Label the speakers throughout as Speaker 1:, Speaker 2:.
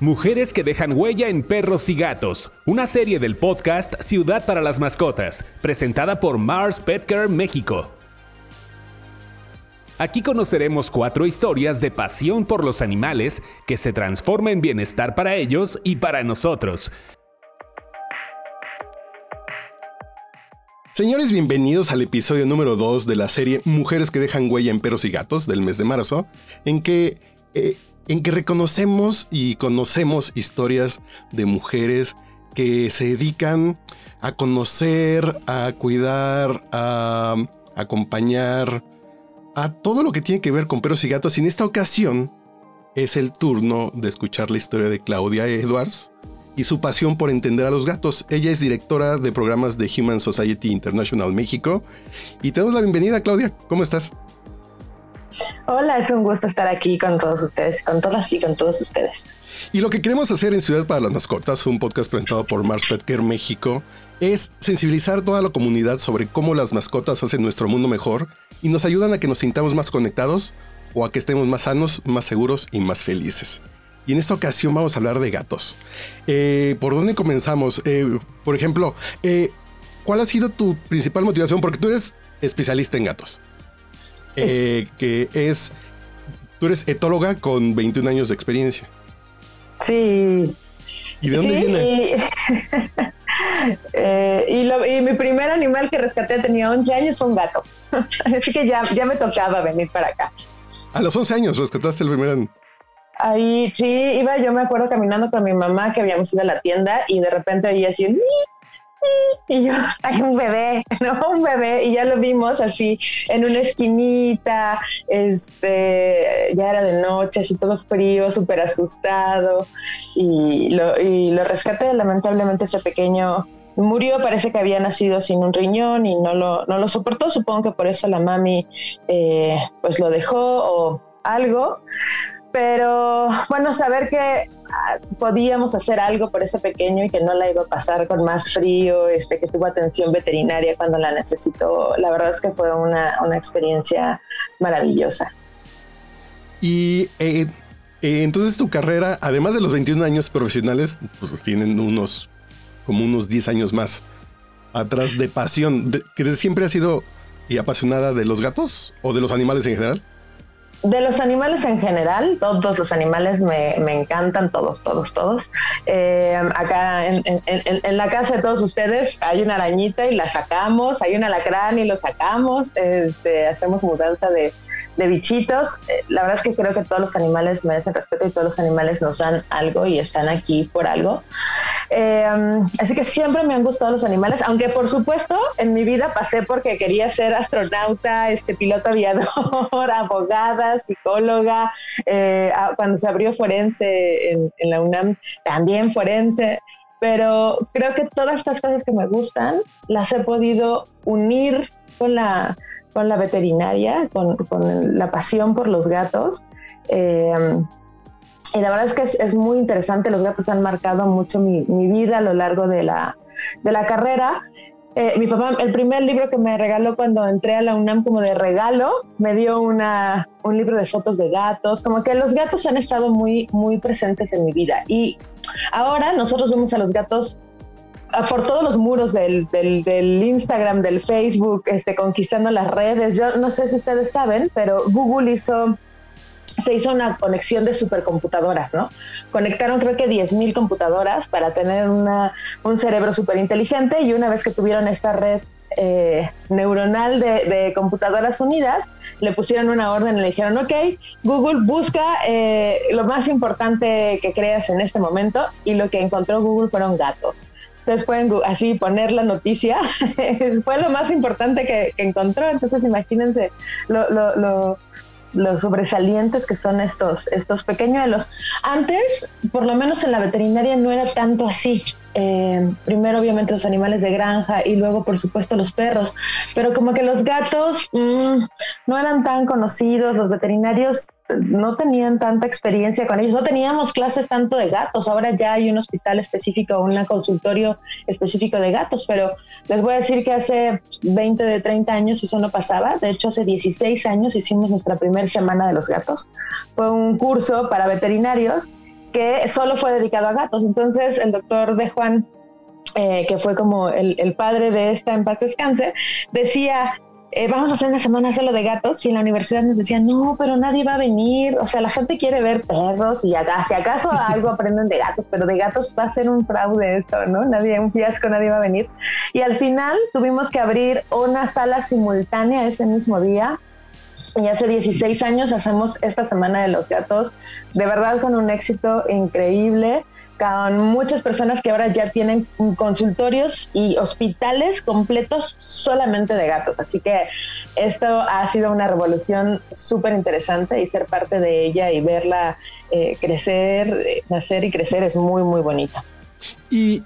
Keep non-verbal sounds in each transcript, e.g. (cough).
Speaker 1: Mujeres que dejan huella en perros y gatos, una serie del podcast Ciudad para las Mascotas, presentada por Mars Petcare México. Aquí conoceremos cuatro historias de pasión por los animales que se transforma en bienestar para ellos y para nosotros.
Speaker 2: Señores, bienvenidos al episodio número 2 de la serie Mujeres que dejan huella en perros y gatos del mes de marzo, en que eh, en que reconocemos y conocemos historias de mujeres que se dedican a conocer, a cuidar, a acompañar, a todo lo que tiene que ver con perros y gatos. Y en esta ocasión es el turno de escuchar la historia de Claudia Edwards y su pasión por entender a los gatos. Ella es directora de programas de Human Society International México. Y te damos la bienvenida, Claudia. ¿Cómo estás?
Speaker 3: Hola, es un gusto estar aquí con todos ustedes, con todas y con todos ustedes.
Speaker 2: Y lo que queremos hacer en Ciudad para las Mascotas, un podcast presentado por Mars Pet Care México, es sensibilizar toda la comunidad sobre cómo las mascotas hacen nuestro mundo mejor y nos ayudan a que nos sintamos más conectados o a que estemos más sanos, más seguros y más felices. Y en esta ocasión vamos a hablar de gatos. Eh, ¿Por dónde comenzamos? Eh, por ejemplo, eh, ¿cuál ha sido tu principal motivación? Porque tú eres especialista en gatos. Eh, que es, tú eres etóloga con 21 años de experiencia.
Speaker 3: Sí.
Speaker 2: ¿Y de dónde viene? (laughs)
Speaker 3: Eh, y, mi primer animal que rescaté tenía 11 años fue un gato. (laughs) Así que ya, ya me tocaba venir para acá.
Speaker 2: A los 11 años rescataste el primer
Speaker 3: Ahí sí, iba yo me acuerdo caminando con mi mamá que habíamos ido a la tienda y de repente oí así y yo, (laughs) hay un bebé, (laughs) ¿no? Un bebé, y ya lo vimos así en una esquinita, este, ya era de noche, así todo frío, súper asustado, y lo, y lo rescaté, lamentablemente ese pequeño murió, parece que había nacido sin un riñón y no lo, no lo soportó, supongo que por eso la mami eh, pues lo dejó o algo, pero bueno, saber que podíamos hacer algo por ese pequeño y que no la iba a pasar con más frío, este, que tuvo atención veterinaria cuando la necesitó, la verdad es que fue una, una experiencia maravillosa.
Speaker 2: Y eh, eh, entonces tu carrera, además de los 21 años profesionales, pues tienen unos, como unos 10 años más atrás de pasión, que siempre has sido y apasionada de los gatos o de los animales en general.
Speaker 3: De los animales en general, todos los animales me, encantan, todos, todos, todos. Eh, acá en, la casa de todos ustedes hay una arañita y la sacamos, hay un alacrán y lo sacamos, este, hacemos mudanza de, de bichitos. Eh, la verdad es que creo que todos los animales merecen respeto y todos los animales nos dan algo y están aquí por algo. Eh, así que siempre me han gustado los animales, aunque por supuesto en mi vida pasé porque quería ser astronauta, este piloto aviador, (laughs) abogada, psicóloga. Eh, cuando se abrió forense en, en la UNAM, también forense pero creo que todas estas cosas que me gustan las he podido unir con la con la veterinaria, con, la pasión por los gatos. Eh, y la verdad es que es, muy interesante, los gatos han marcado mucho mi, vida a lo largo de la, de la carrera. Eh, mi papá, el primer libro que me regaló cuando entré a la UNAM como de regalo, me dio una, un libro de fotos de gatos, como que los gatos han estado muy, muy presentes en mi vida. Y ahora nosotros vemos a los gatos por todos los muros del, del, Instagram, del Facebook, este, conquistando las redes. Yo no sé si ustedes saben, pero Google hizo, se hizo una conexión de supercomputadoras, ¿no? Conectaron creo que 10.000 computadoras para tener una, un cerebro súper inteligente y una vez que tuvieron esta red eh, neuronal de, computadoras unidas, le pusieron una orden y le dijeron, ok, Google busca eh, lo más importante que creas en este momento y lo que encontró Google fueron gatos. Ustedes pueden así poner la noticia. (laughs) Fue lo más importante que, encontró. Entonces imagínense lo, lo, lo, lo, sobresalientes que son estos, estos pequeñuelos. Antes, por lo menos en la veterinaria, no era tanto así. Eh, primero obviamente los animales de granja y luego por supuesto los perros, pero como que los gatos mm, no eran tan conocidos, los veterinarios no tenían tanta experiencia con ellos, no teníamos clases tanto de gatos, ahora ya hay un hospital específico, un consultorio específico de gatos, pero les voy a decir que hace 20 de 30 años eso no pasaba, de hecho hace 16 años hicimos nuestra primera semana de los gatos, fue un curso para veterinarios que solo fue dedicado a gatos. Entonces el doctor de Juan, eh, que fue como el, padre de esta en paz descanse, decía, eh, vamos a hacer una semana solo de gatos y en la universidad nos decían, no, pero nadie va a venir, o sea, la gente quiere ver perros y acá, si acaso (laughs) algo aprenden de gatos, pero de gatos va a ser un fraude esto, ¿no? Nadie, un fiasco, nadie va a venir. Y al final tuvimos que abrir una sala simultánea ese mismo día y hace 16 años hacemos esta Semana de los Gatos, de verdad con un éxito increíble con muchas personas que ahora ya tienen consultorios y hospitales completos solamente de gatos. Así que esto ha sido una revolución súper interesante y ser parte de ella y verla eh, crecer, eh, nacer y crecer es muy, muy bonito.
Speaker 2: Y,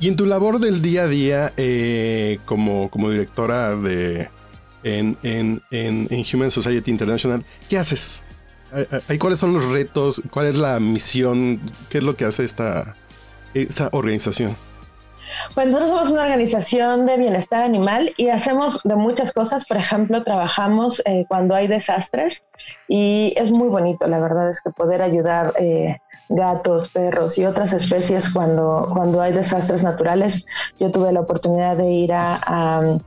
Speaker 2: en tu labor del día a día eh, como, como directora de en, en, en Human Society International, ¿qué haces? ¿Cuáles son los retos? ¿Cuál es la misión? ¿Qué es lo que hace esta, esta organización?
Speaker 3: Pues nosotros somos una organización de bienestar animal y hacemos de muchas cosas. Por ejemplo, trabajamos eh, cuando hay desastres y es muy bonito, la verdad es que poder ayudar eh, gatos, perros y otras especies cuando, cuando hay desastres naturales. Yo tuve la oportunidad de ir a,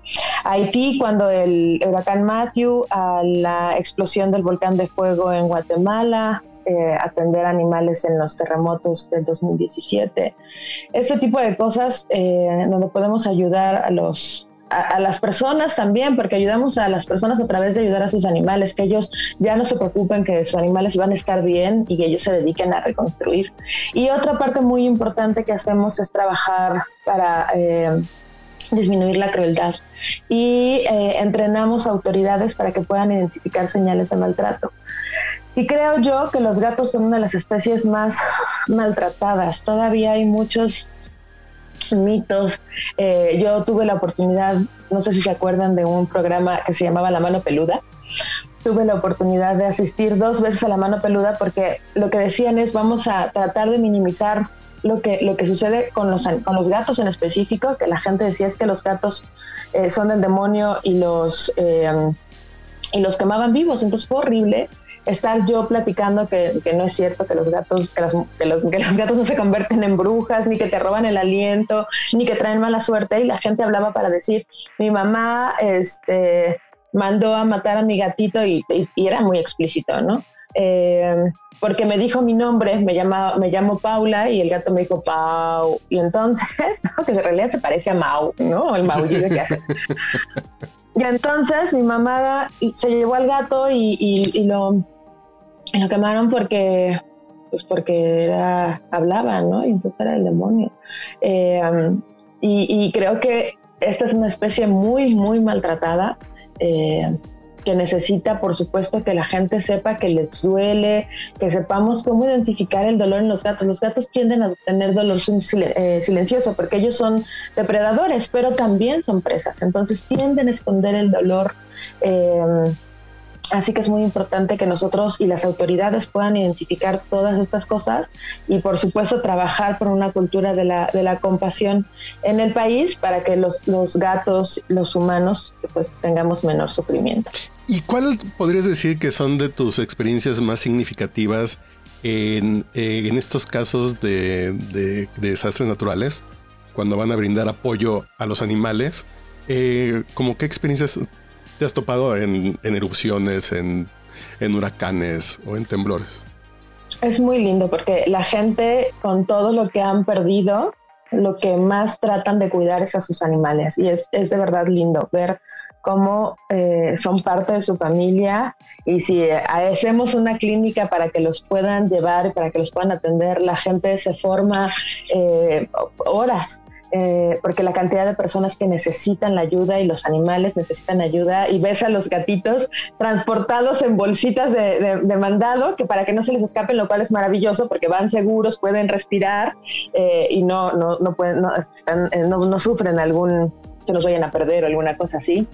Speaker 3: Haití cuando el huracán Matthew, a la explosión del volcán de fuego en Guatemala, eh, atender animales en los terremotos del 2017. Este tipo de cosas eh, donde podemos ayudar a los a, las personas también, porque ayudamos a las personas a través de ayudar a sus animales, que ellos ya no se preocupen que sus animales van a estar bien y que ellos se dediquen a reconstruir. Y otra parte muy importante que hacemos es trabajar para... Eh, disminuir la crueldad y eh, entrenamos autoridades para que puedan identificar señales de maltrato. Y creo yo que los gatos son una de las especies más maltratadas. Todavía hay muchos mitos. Eh, yo tuve la oportunidad, no sé si se acuerdan de un programa que se llamaba La Mano Peluda. Tuve la oportunidad de asistir dos veces a La Mano Peluda porque lo que decían es vamos a tratar de minimizar lo que, lo que sucede con los, con los gatos en específico, que la gente decía es que los gatos eh, son del demonio y los, eh, y los quemaban vivos. Entonces fue horrible estar yo platicando que, no es cierto que los gatos que, los, gatos no se convierten en brujas ni que te roban el aliento ni que traen mala suerte y la gente hablaba para decir mi mamá este mandó a matar a mi gatito y, era muy explícito no eh, porque me dijo mi nombre, me llama, me llamo Paula y el gato me dijo Pau. Y entonces, (laughs) que en realidad se parece a Mau, ¿no? El maullido que hace. (laughs) Y entonces mi mamá se llevó al gato y y lo quemaron porque, pues porque era, hablaba, ¿no? Y entonces era el demonio. Eh, y, creo que esta es una especie muy, muy maltratada. Eh, que necesita, por supuesto, que la gente sepa que les duele, que sepamos cómo identificar el dolor en los gatos. Los gatos tienden a tener dolor eh, silencioso porque ellos son depredadores, pero también son presas. Entonces tienden a esconder el dolor. Así que es muy importante que nosotros y las autoridades puedan identificar todas estas cosas y por supuesto trabajar por una cultura de la, de la compasión en el país para que los, los gatos, los humanos, pues tengamos menor sufrimiento.
Speaker 2: ¿Y cuál podrías decir que son de tus experiencias más significativas en, eh, en estos casos de, de, desastres naturales? Cuando van a brindar apoyo a los animales, eh, ¿como qué experiencias te has topado en, erupciones, en, huracanes o en temblores?
Speaker 3: Es muy lindo porque la gente con todo lo que han perdido, lo que más tratan de cuidar es a sus animales y es, de verdad lindo ver cómo eh, son parte de su familia y si hacemos una clínica para que los puedan llevar, para que los puedan atender, la gente se forma eh, horas eh, porque la cantidad de personas que necesitan la ayuda y los animales necesitan ayuda y ves a los gatitos transportados en bolsitas de, mandado que para que no se les escapen, lo cual es maravilloso porque van seguros, pueden respirar eh, y no, no, no, pueden, no, están, eh, no, no sufren algún, se nos vayan a perder o alguna cosa así.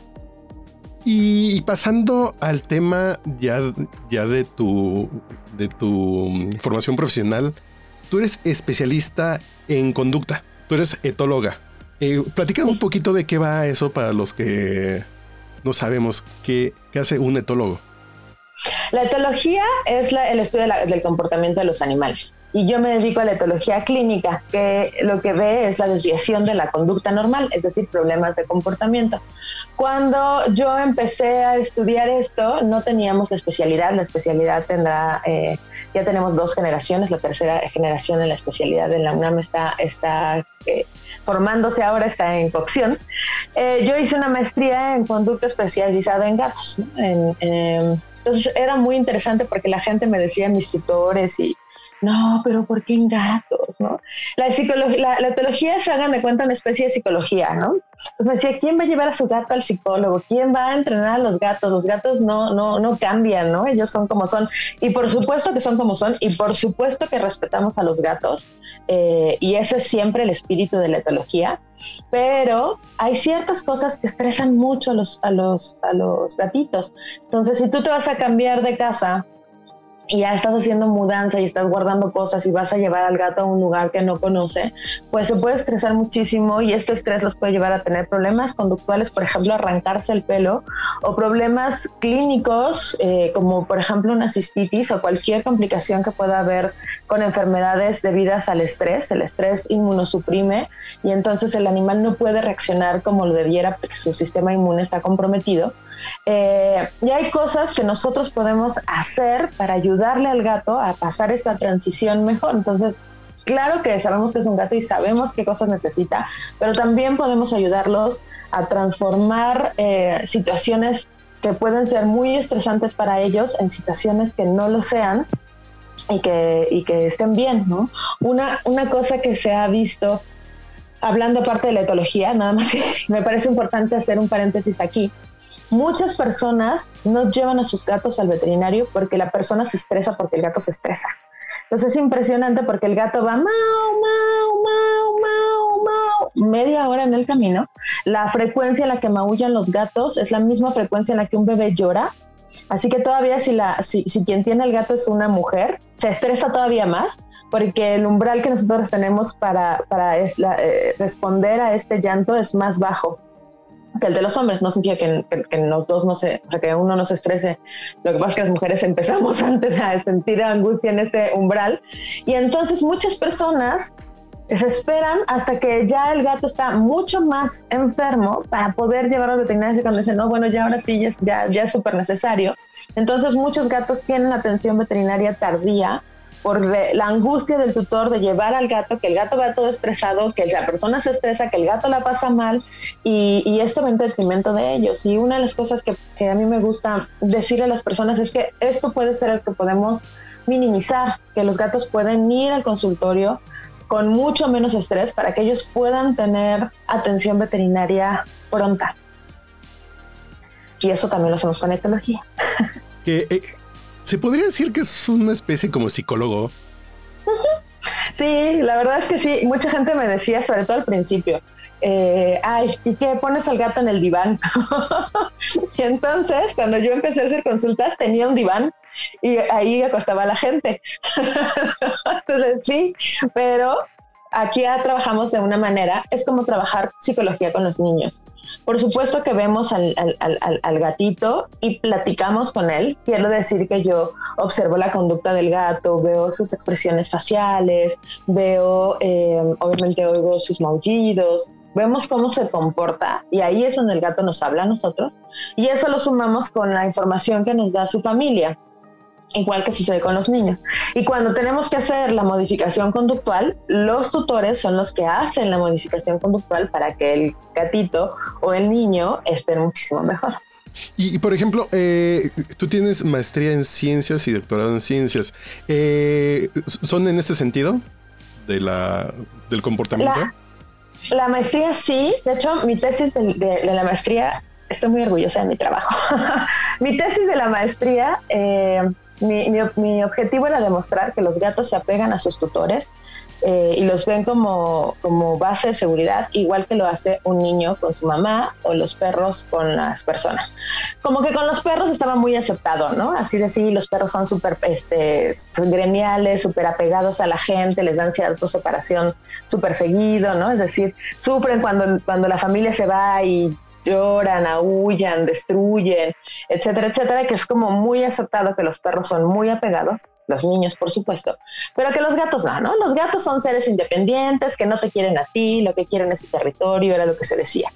Speaker 2: Y pasando al tema ya, ya de tu de tu formación profesional, tú eres especialista en conducta. Tú eres etóloga. Eh, platica un poquito de qué va eso para los que no sabemos qué, hace un etólogo.
Speaker 3: La etología es el estudio del comportamiento de los animales y yo me dedico a la etología clínica, que lo que ve es la desviación de la conducta normal, es decir, problemas de comportamiento. Cuando yo empecé a estudiar esto, no teníamos la especialidad, la especialidad tendrá, eh, ya tenemos dos generaciones, la tercera generación en la especialidad de la UNAM está, está eh, formándose ahora, está en cocción. Eh, yo hice una maestría en conducta especializada en gatos, entonces era muy interesante porque la gente me decía, mis tutores y no, pero ¿por qué en gatos? ¿no? La, psicología, la, etología se hagan de cuenta una especie de psicología, ¿no? Entonces me decía, ¿quién va a llevar a su gato al psicólogo? ¿Quién va a entrenar a los gatos? Los gatos no, no, no cambian, ¿no? Ellos son como son. Y por supuesto que son como son, y por supuesto que respetamos a los gatos, eh, y ese es siempre el espíritu de la etología. Pero hay ciertas cosas que estresan mucho a los, a los, a los gatitos. Entonces, si tú te vas a cambiar de casa, y ya estás haciendo mudanza y estás guardando cosas y vas a llevar al gato a un lugar que no conoce, pues se puede estresar muchísimo y este estrés los puede llevar a tener problemas conductuales, por ejemplo, arrancarse el pelo o problemas clínicos eh, como por ejemplo una cistitis o cualquier complicación que pueda haber con enfermedades debidas al estrés. El estrés inmunosuprime y entonces el animal no puede reaccionar como lo debiera porque su sistema inmune está comprometido. Eh, y hay cosas que nosotros podemos hacer para ayudarle al gato a pasar esta transición mejor. Entonces, claro que sabemos que es un gato y sabemos qué cosas necesita, pero también podemos ayudarlos a transformar eh, situaciones que pueden ser muy estresantes para ellos en situaciones que no lo sean y que, y que estén bien, ¿no? Una, una cosa que se ha visto, hablando aparte de la etología, nada más que (laughs) me parece importante hacer un paréntesis aquí, muchas personas no llevan a sus gatos al veterinario porque la persona se estresa porque el gato se estresa. Entonces es impresionante porque el gato va mau, mau, mau, mau, mau, media hora en el camino. La frecuencia en la que maullan los gatos es la misma frecuencia en la que un bebé llora. Así que todavía si, la, si, quien tiene el gato es una mujer, se estresa todavía más porque el umbral que nosotros tenemos para, para eh, responder a este llanto es más bajo que el de los hombres. No significa que, que, los dos no se, o sea, que uno no se estrese. Lo que pasa es que las mujeres empezamos (laughs) antes a sentir angustia en este umbral. Y entonces muchas personas se esperan hasta que ya el gato está mucho más enfermo para poder llevarlo al veterinario y cuando dicen, no, bueno, ya ahora sí, ya, ya es súper necesario. Entonces muchos gatos tienen atención veterinaria tardía por la angustia del tutor de llevar al gato, que el gato va todo estresado, que la persona se estresa, que el gato la pasa mal y, esto va en detrimento de ellos. Y una de las cosas que, que, a mí me gusta decir a las personas es que esto puede ser el que podemos minimizar, que los gatos pueden ir al consultorio con mucho menos estrés para que ellos puedan tener atención veterinaria pronta. Y eso también lo hacemos con etología. (laughs)
Speaker 2: Que, eh, se podría decir que es una especie como psicólogo. (laughs)
Speaker 3: Sí, la verdad es que sí. Mucha gente me decía, sobre todo al principio, eh, ay, ¿y qué pones al gato en el diván? (laughs) y entonces, cuando yo empecé a hacer consultas, tenía un diván y ahí acostaba a la gente. (laughs) entonces, sí, pero aquí ya trabajamos de una manera, es como trabajar psicología con los niños. Por supuesto que vemos al, gatito y platicamos con él. Quiero decir que yo observo la conducta del gato, veo sus expresiones faciales, veo, eh, obviamente oigo sus maullidos, vemos cómo se comporta y ahí es donde el gato nos habla a nosotros y eso lo sumamos con la información que nos da su familia igual que sucede con los niños. Y cuando tenemos que hacer la modificación conductual, los tutores son los que hacen la modificación conductual para que el gatito o el niño estén muchísimo mejor.
Speaker 2: Y, por ejemplo, eh, tú tienes maestría en ciencias y doctorado en ciencias. Eh, ¿Son en este sentido de la, del comportamiento?
Speaker 3: La, maestría sí. De hecho, mi tesis de, la maestría, estoy muy orgullosa de mi trabajo. (laughs) mi tesis de la maestría eh, mi, objetivo era demostrar que los gatos se apegan a sus tutores eh, y los ven como, como base de seguridad, igual que lo hace un niño con su mamá o los perros con las personas. Como que con los perros estaba muy aceptado, ¿no? Así de sí, los perros son súper este, gremiales, súper apegados a la gente, les dan cierta separación súper seguido, ¿no? Es decir, sufren cuando, cuando la familia se va y lloran, aullan, destruyen, etcétera, etcétera, que es como muy aceptado que los perros son muy apegados, los niños por supuesto, pero que los gatos no, ¿no? Los gatos son seres independientes, que no te quieren a ti, lo que quieren es su territorio, era lo que se decía.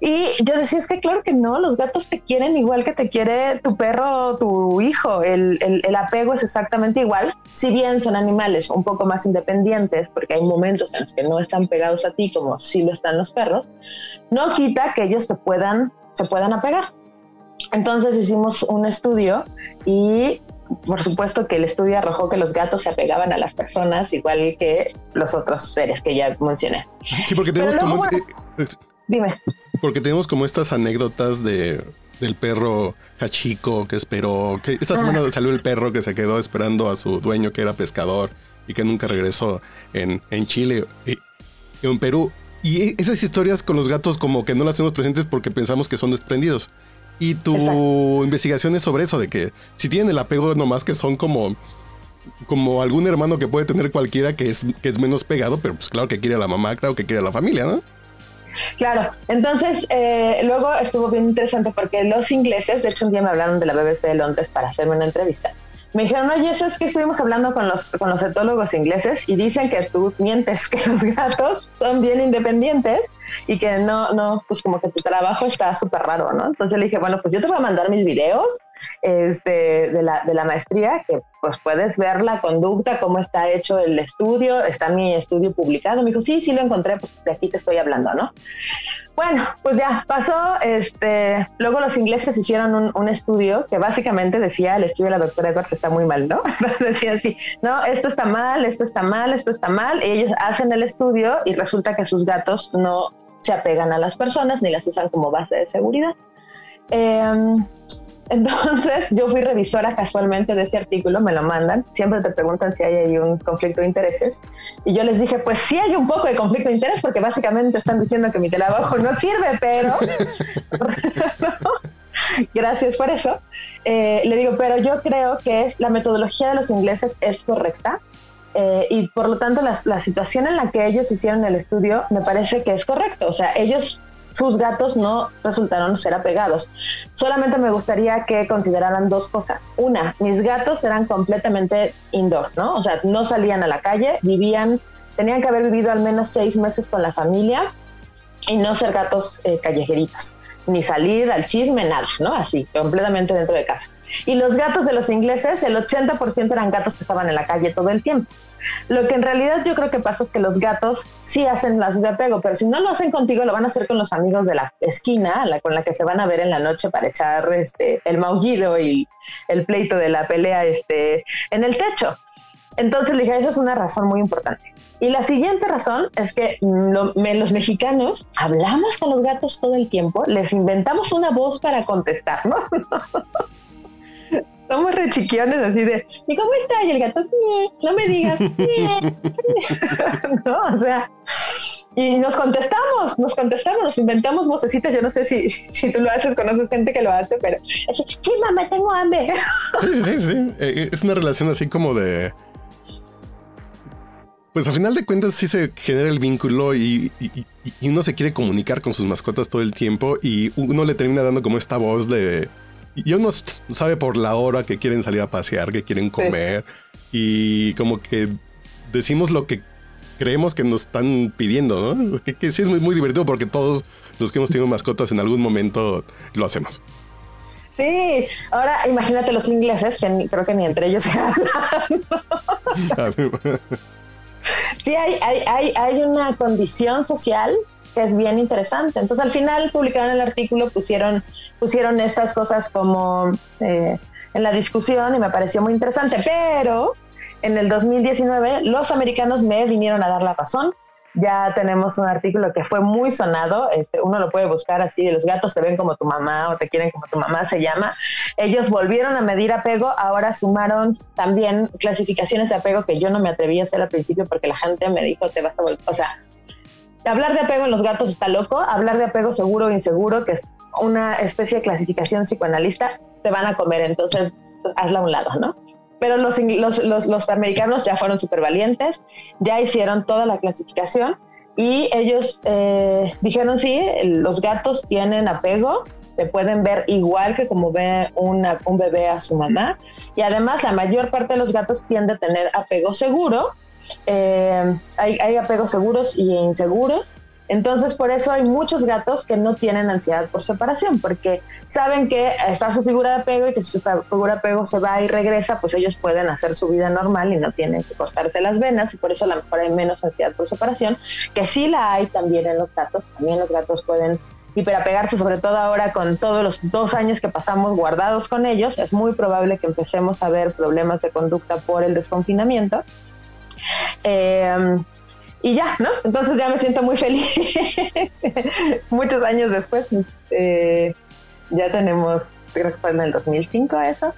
Speaker 3: Y yo decía, es que claro que no, los gatos te quieren igual que te quiere tu perro o tu hijo, el, el apego es exactamente igual, si bien son animales un poco más independientes, porque hay momentos en los que no están pegados a ti como si lo están los perros, no quita que ellos te puedan, se puedan apegar. Entonces hicimos un estudio y por supuesto que el estudio arrojó que los gatos se apegaban a las personas igual que los otros seres que ya mencioné.
Speaker 2: Sí, porque tenemos como...
Speaker 3: dime.
Speaker 2: Porque tenemos como estas anécdotas de del perro Hachiko que esperó, que esta semana ah. salió el perro que se quedó esperando a su dueño que era pescador y que nunca regresó en, en Chile y en Perú. Y esas historias con los gatos como que no las tenemos presentes porque pensamos que son desprendidos. Y tu investigación es sobre eso, de que si tienen el apego nomás que son como, como algún hermano que puede tener cualquiera que es, que es menos pegado, pero pues claro que quiere a la mamá, claro que quiere a la familia, ¿no?
Speaker 3: Claro, entonces eh, luego estuvo bien interesante porque los ingleses, de hecho un día me hablaron de la BBC de Londres para hacerme una entrevista me dijeron, oye, eso es que estuvimos hablando con los, con los etólogos ingleses y dicen que tú mientes, (laughs) que los gatos son bien independientes y que no, no, pues como que tu trabajo está súper raro, ¿no? Entonces le dije, bueno, pues yo te voy a mandar mis videos este, de, la, maestría, que pues puedes ver la conducta, cómo está hecho el estudio, está mi estudio publicado. Me dijo, sí, sí lo encontré, pues de aquí te estoy hablando, ¿no? Bueno, pues ya pasó. Este, luego los ingleses hicieron un, estudio que básicamente decía el estudio de la doctora Edwards está muy mal, ¿no? (laughs) decía así, no, esto está mal, esto está mal, esto está mal. Y ellos hacen el estudio y resulta que sus gatos no se apegan a las personas ni las usan como base de seguridad. Eh, entonces yo fui revisora casualmente de ese artículo, me lo mandan, siempre te preguntan si hay ahí un conflicto de intereses y yo les dije, pues sí hay un poco de conflicto de interés porque básicamente están diciendo que mi trabajo no sirve, pero (laughs) gracias por eso. Eh, le digo, pero yo creo que es, la metodología de los ingleses es correcta. Eh, y por lo tanto la, la situación en la que ellos hicieron el estudio me parece que es correcto. O sea, ellos sus gatos no resultaron ser apegados. Solamente me gustaría que consideraran dos cosas. Una, mis gatos eran completamente indoor, ¿no? O sea, no salían a la calle, vivían, tenían que haber vivido al menos seis meses con la familia y no ser gatos eh, callejeritos ni salir al chisme, nada, ¿no? Así, completamente dentro de casa. Y los gatos de los ingleses, el 80% eran gatos que estaban en la calle todo el tiempo. Lo que en realidad yo creo que pasa es que los gatos sí hacen lazos de apego, pero si no lo hacen contigo, lo van a hacer con los amigos de la esquina, con la que se van a ver en la noche para echar este, el maullido y el pleito de la pelea este, en el techo. Entonces le dije, eso es una razón muy importante. Y la siguiente razón es que los mexicanos hablamos con los gatos todo el tiempo, les inventamos una voz para contestarnos. (laughs) Somos rechiquiones así de, ¿y cómo está? Y el gato, no me digas, (laughs) ¿no? O sea, y nos contestamos, nos contestamos, nos inventamos vocecitas. Yo no sé si, si tú lo haces, conoces gente que lo hace, pero sí, mamá, tengo hambre. (laughs)
Speaker 2: Sí, sí, sí. Eh, es una relación así como de pues al final de cuentas sí se genera el vínculo y, uno se quiere comunicar con sus mascotas todo el tiempo y uno le termina dando como esta voz de... Y uno sabe por la hora que quieren salir a pasear, que quieren comer y como que decimos lo que creemos que nos están pidiendo, ¿no? Que, sí es muy, muy divertido porque todos los que hemos tenido mascotas en algún momento lo hacemos.
Speaker 3: Sí, ahora imagínate los ingleses que creo que ni entre ellos se (laughs) hablan. sí hay, hay, hay, una condición social que es bien interesante. Entonces al final publicaron el artículo, pusieron, pusieron estas cosas como eh, en la discusión y me pareció muy interesante, pero en el 2019 los americanos me vinieron a dar la razón ya tenemos un artículo que fue muy sonado, este, uno lo puede buscar así, los gatos te ven como tu mamá o te quieren como tu mamá, se llama. Ellos volvieron a medir apego, ahora sumaron también clasificaciones de apego que yo no me atreví a hacer al principio porque la gente me dijo, te vas a volver, o sea, hablar de apego en los gatos está loco, hablar de apego seguro o inseguro, que es una especie de clasificación psicoanalista, te van a comer, entonces hazla a un lado, ¿no? Pero los, los, los, americanos ya fueron súper valientes, ya hicieron toda la clasificación y ellos eh, dijeron, sí, los gatos tienen apego, te pueden ver igual que como ve una, un bebé a su mamá. Y además la mayor parte de los gatos tiende a tener apego seguro. Eh, hay, hay apegos seguros y inseguros. Entonces, por eso hay muchos gatos que no tienen ansiedad por separación, porque saben que está su figura de apego y que si su figura de apego se va y regresa, pues ellos pueden hacer su vida normal y no tienen que cortarse las venas y por eso a lo mejor hay menos ansiedad por separación, que sí la hay también en los gatos. También los gatos pueden hiperapegarse, sobre todo ahora con todos los dos años que pasamos guardados con ellos. Es muy probable que empecemos a ver problemas de conducta por el desconfinamiento. Eh, y ya, ¿no? Entonces ya me siento muy feliz. (laughs) Muchos años después, eh, ya tenemos, creo que fue en el 2005 eso,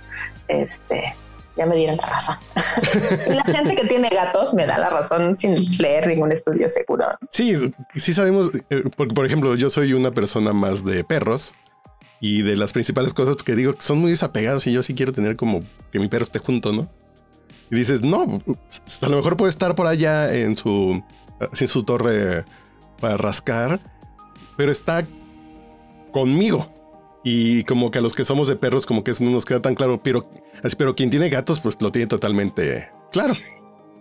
Speaker 3: este, ya me dieron la razón. y (laughs) la gente que tiene gatos me da la razón sin leer ningún estudio seguro.
Speaker 2: Sí, sí sabemos, eh, porque por ejemplo, yo soy una persona más de perros y de las principales cosas que digo son muy desapegados y yo sí quiero tener como que mi perro esté junto, ¿no? Y dices, no, a lo mejor puede estar por allá en su sin su torre para rascar, pero está conmigo. Y como que a los que somos de perros, como que no nos queda tan claro, pero, pero quien tiene gatos, pues lo tiene totalmente claro.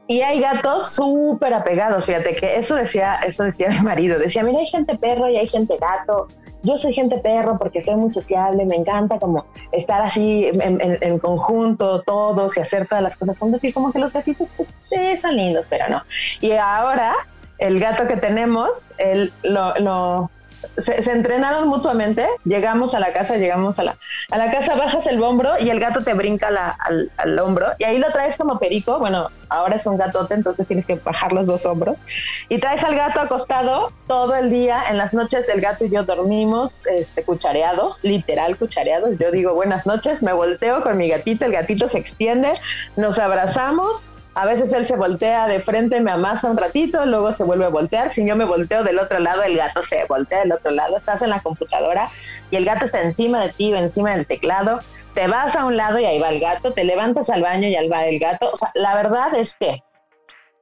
Speaker 3: Y hay gatos súper apegados, fíjate que eso decía, eso decía mi marido, decía, mira, hay gente perro y hay gente gato. Yo soy gente perro porque soy muy sociable, me encanta como estar así en, conjunto, todos y hacer todas las cosas juntos y como que los gatitos pues son lindos, pero no. Y ahora el gato que tenemos, él lo, se, entrenaron mutuamente, llegamos a la casa, llegamos a la, a la casa, bajas el hombro y el gato te brinca al, al, hombro y ahí lo traes como perico, bueno, ahora es un gatote, entonces tienes que bajar los dos hombros y traes al gato acostado todo el día, en las noches el gato y yo dormimos este, cuchareados, literal cuchareados, yo digo buenas noches, me volteo con mi gatito, el gatito se extiende, nos abrazamos a veces él se voltea de frente, me amasa un ratito, luego se vuelve a voltear. Si yo me volteo del otro lado, el gato se voltea del otro lado. Estás en la computadora y el gato está encima de ti, encima del teclado. Te vas a un lado y ahí va el gato, te levantas al baño y ahí va el gato. O sea, la verdad es que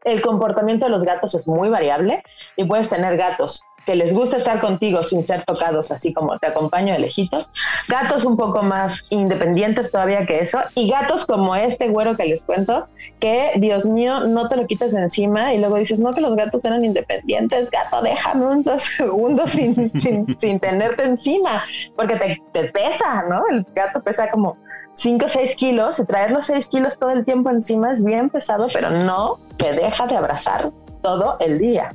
Speaker 3: el comportamiento de los gatos es muy variable y puedes tener gatos que les gusta estar contigo sin ser tocados, así como te acompaño de lejitos. Gatos un poco más independientes todavía que eso. Y gatos como este güero que les cuento, que Dios mío, no te lo quitas encima y luego dices, no, que los gatos eran independientes. Gato, déjame unos segundos sin, (laughs) sin, tenerte encima, porque te, te, pesa, ¿no? El gato pesa como 5 o 6 kilos y traer los 6 kilos todo el tiempo encima es bien pesado, pero no te deja de abrazar todo el día.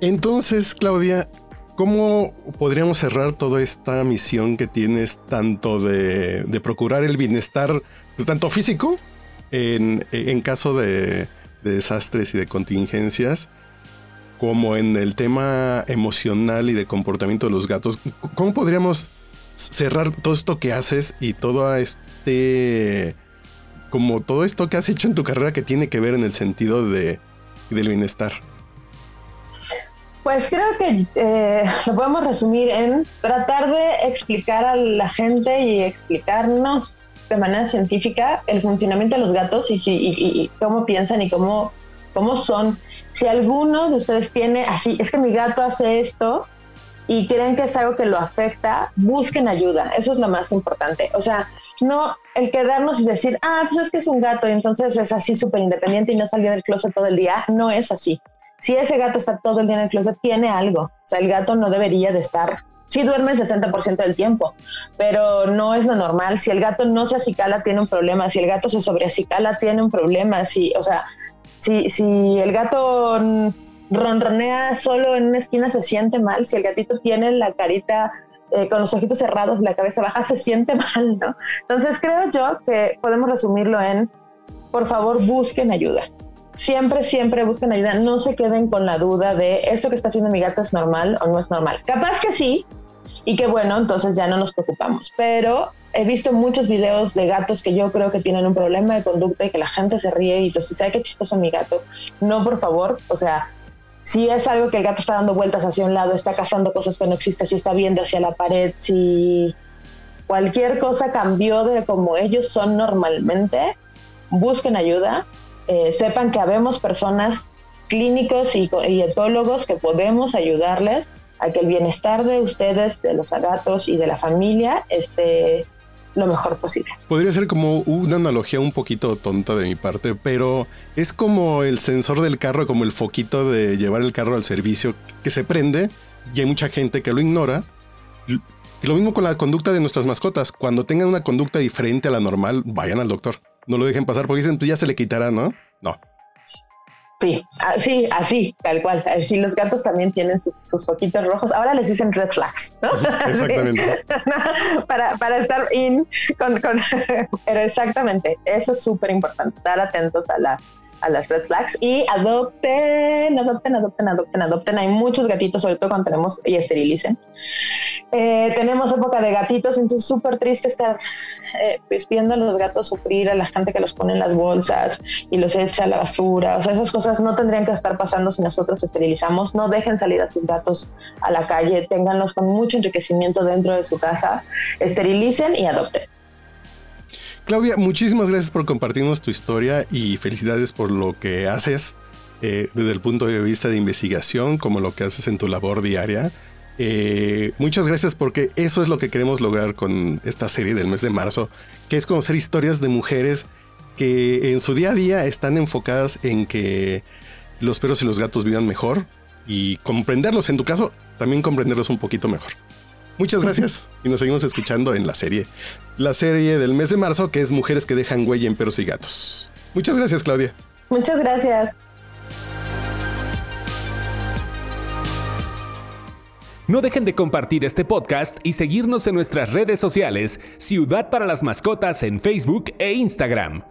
Speaker 2: Entonces, Claudia, ¿cómo podríamos cerrar toda esta misión que tienes tanto de, procurar el bienestar, pues, tanto físico, en, caso de, desastres y de contingencias, como en el tema emocional y de comportamiento de los gatos? ¿Cómo podríamos cerrar todo esto que haces y todo este... como todo esto que has hecho en tu carrera que tiene que ver en el sentido de, del bienestar?
Speaker 3: Pues creo que eh, (laughs) lo podemos resumir en tratar de explicar a la gente y explicarnos de manera científica el funcionamiento de los gatos y, si, cómo piensan y cómo, cómo son. Si alguno de ustedes tiene así, es que mi gato hace esto y creen que es algo que lo afecta, busquen ayuda. Eso es lo más importante. O sea, no el quedarnos y decir, ah, pues es que es un gato y entonces es así súper independiente y no salió del closet todo el día. No es así si ese gato está todo el día en el closet, tiene algo. O sea, el gato no debería de estar. Sí duerme el 60% del tiempo, pero no es lo normal. Si el gato no se acicala, tiene un problema. Si el gato se sobreacicala, tiene un problema. Si, o sea, si, si el gato ronronea solo en una esquina, se siente mal. Si el gatito tiene la carita eh, con los ojitos cerrados la cabeza baja, se siente (laughs) mal, ¿no? Entonces creo yo que podemos resumirlo en, por favor, busquen ayuda siempre, siempre busquen ayuda. No se queden con la duda de esto que está haciendo mi gato es normal o no es normal. Capaz que sí, y que bueno, entonces ya no nos preocupamos. Pero he visto muchos videos de gatos que yo creo que tienen un problema de conducta y que la gente se ríe y entonces, ¿sabe qué chistoso mi gato? No, por favor, o sea, si es algo que el gato está dando vueltas hacia un lado, está cazando cosas que no existen, si está viendo hacia la pared, si cualquier cosa cambió de como ellos son normalmente, busquen ayuda, eh, sepan que habemos personas clínicos y, etólogos que podemos ayudarles a que el bienestar de ustedes, de los gatos y de la familia esté lo mejor posible.
Speaker 2: Podría ser como una analogía un poquito tonta de mi parte, pero es como el sensor del carro, como el foquito de llevar el carro al servicio que se prende y hay mucha gente que lo ignora. Y lo mismo con la conducta de nuestras mascotas. Cuando tengan una conducta diferente a la normal, vayan al doctor. No lo dejen pasar porque dicen, tú ya se le quitará, ¿no? No.
Speaker 3: Sí, así, así, tal cual. Así los gatos también tienen sus, foquitos rojos. Ahora les dicen red flags, ¿no?
Speaker 2: Exactamente. (laughs)
Speaker 3: para, para estar in con, con... (laughs) Pero exactamente, eso es súper importante, estar atentos a la, a las red flags y adopten, adopten, adopten, adopten, adopten. Hay muchos gatitos, sobre todo cuando tenemos y esterilicen. Eh, tenemos época de gatitos, entonces es súper triste estar eh, pues, viendo a los gatos sufrir, a la gente que los pone en las bolsas y los echa a la basura. O sea, esas cosas no tendrían que estar pasando si nosotros esterilizamos. No dejen salir a sus gatos a la calle, ténganlos con mucho enriquecimiento dentro de su casa, esterilicen y adopten.
Speaker 2: Claudia, muchísimas gracias por compartirnos tu historia y felicidades por lo que haces eh, desde el punto de vista de investigación, como lo que haces en tu labor diaria. Eh, muchas gracias porque eso es lo que queremos lograr con esta serie del mes de marzo, que es conocer historias de mujeres que en su día a día están enfocadas en que los perros y los gatos vivan mejor y comprenderlos, en tu caso, también comprenderlos un poquito mejor. Muchas gracias (laughs) y nos seguimos escuchando en la serie. La serie del mes de marzo que es Mujeres que dejan huella en perros y gatos. Muchas gracias, Claudia.
Speaker 3: Muchas gracias.
Speaker 1: No dejen de compartir este podcast y seguirnos en nuestras redes sociales, Ciudad para las Mascotas en Facebook e Instagram.